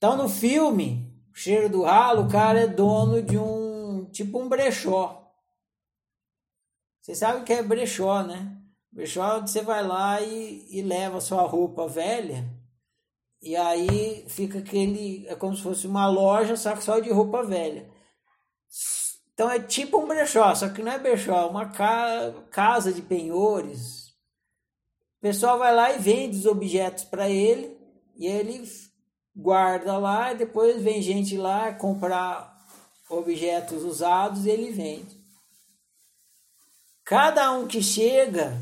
Então no filme, o cheiro do ralo, o cara é dono de um tipo um brechó. Você sabe o que é brechó, né? Brechó é você vai lá e, e leva sua roupa velha e aí fica aquele. É como se fosse uma loja, só que só de roupa velha. Então é tipo um brechó, só que não é brechó, é uma ca casa de penhores. O pessoal vai lá e vende os objetos para ele e ele guarda lá e depois vem gente lá comprar objetos usados e ele vende. Cada um que chega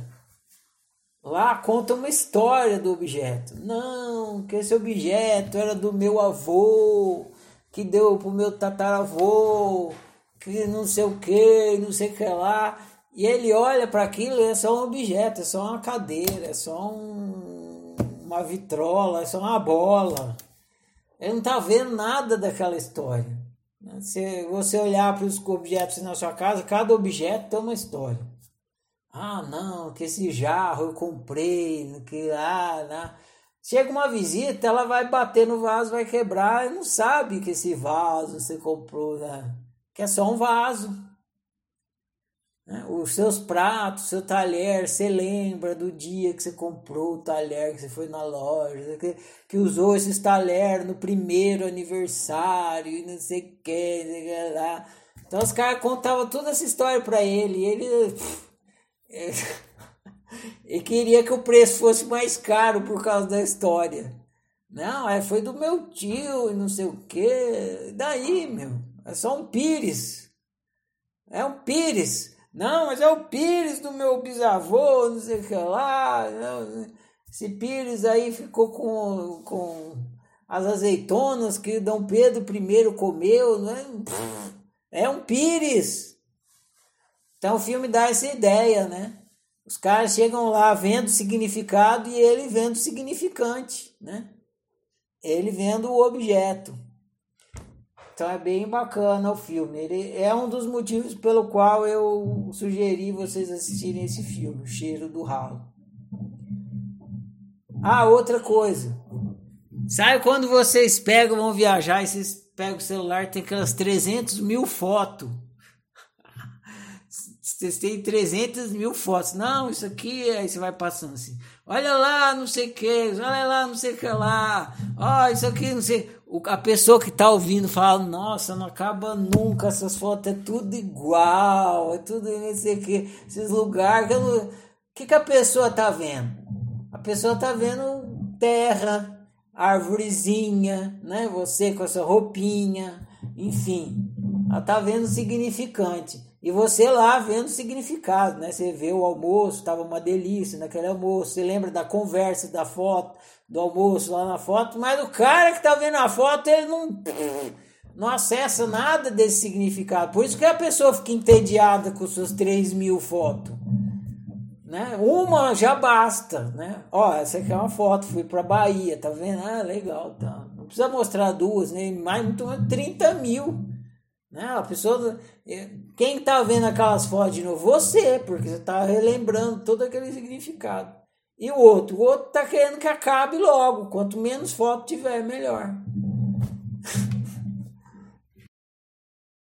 lá conta uma história do objeto. Não, que esse objeto era do meu avô, que deu pro meu tataravô, que não sei o que, não sei o que lá. E ele olha para aquilo, é só um objeto, é só uma cadeira, é só um, uma vitrola, é só uma bola. Ele não está vendo nada daquela história. Se você olhar para os objetos na sua casa, cada objeto tem uma história. Ah, não, que esse jarro eu comprei, que ah, né? Chega uma visita, ela vai bater no vaso, vai quebrar, e não sabe que esse vaso você comprou, né? que é só um vaso. Né? Os seus pratos, seu talher, você lembra do dia que você comprou o talher, que você foi na loja, que, que usou esses talher no primeiro aniversário e não sei o que, não sei que lá. Então os caras contavam toda essa história para ele e ele e queria que o preço fosse mais caro por causa da história. Não, é, foi do meu tio e não sei o que. Daí, meu, é só um pires. É um pires. Não, mas é o pires do meu bisavô, não sei o que lá. Não, esse pires aí ficou com, com as azeitonas que Dom Pedro I comeu, não é? É um pires. Então o filme dá essa ideia, né? Os caras chegam lá vendo o significado e ele vendo o significante, né? Ele vendo o objeto. Então é bem bacana o filme. Ele é um dos motivos pelo qual eu sugeri vocês assistirem esse filme, O Cheiro do Ralo. Ah, outra coisa. Sabe quando vocês pegam, vão viajar e vocês pegam o celular, tem aquelas 300 mil fotos vocês têm 300 mil fotos. Não, isso aqui, aí você vai passando assim. Olha lá, não sei o que, olha lá, não sei o que lá. Ó, oh, isso aqui, não sei. A pessoa que tá ouvindo fala, nossa, não acaba nunca, essas fotos é tudo igual, é tudo não sei o que, esses lugares. O que, que a pessoa tá vendo? A pessoa tá vendo terra, árvorezinha, né? Você com essa roupinha, enfim. Ela tá vendo significante. E você lá vendo o significado, né? Você vê o almoço, estava uma delícia naquele almoço. Você lembra da conversa, da foto, do almoço lá na foto. Mas o cara que está vendo a foto, ele não, não acessa nada desse significado. Por isso que a pessoa fica entediada com suas 3 mil fotos. Né? Uma já basta, né? Ó, essa aqui é uma foto, fui para Bahia, tá vendo? Ah, legal, tá. Não precisa mostrar duas, nem né? mais, muito mais, 30 mil. Né? A pessoa. Quem está vendo aquelas fotos de novo? Você, porque você está relembrando todo aquele significado. E o outro? O outro está querendo que acabe logo. Quanto menos foto tiver, melhor.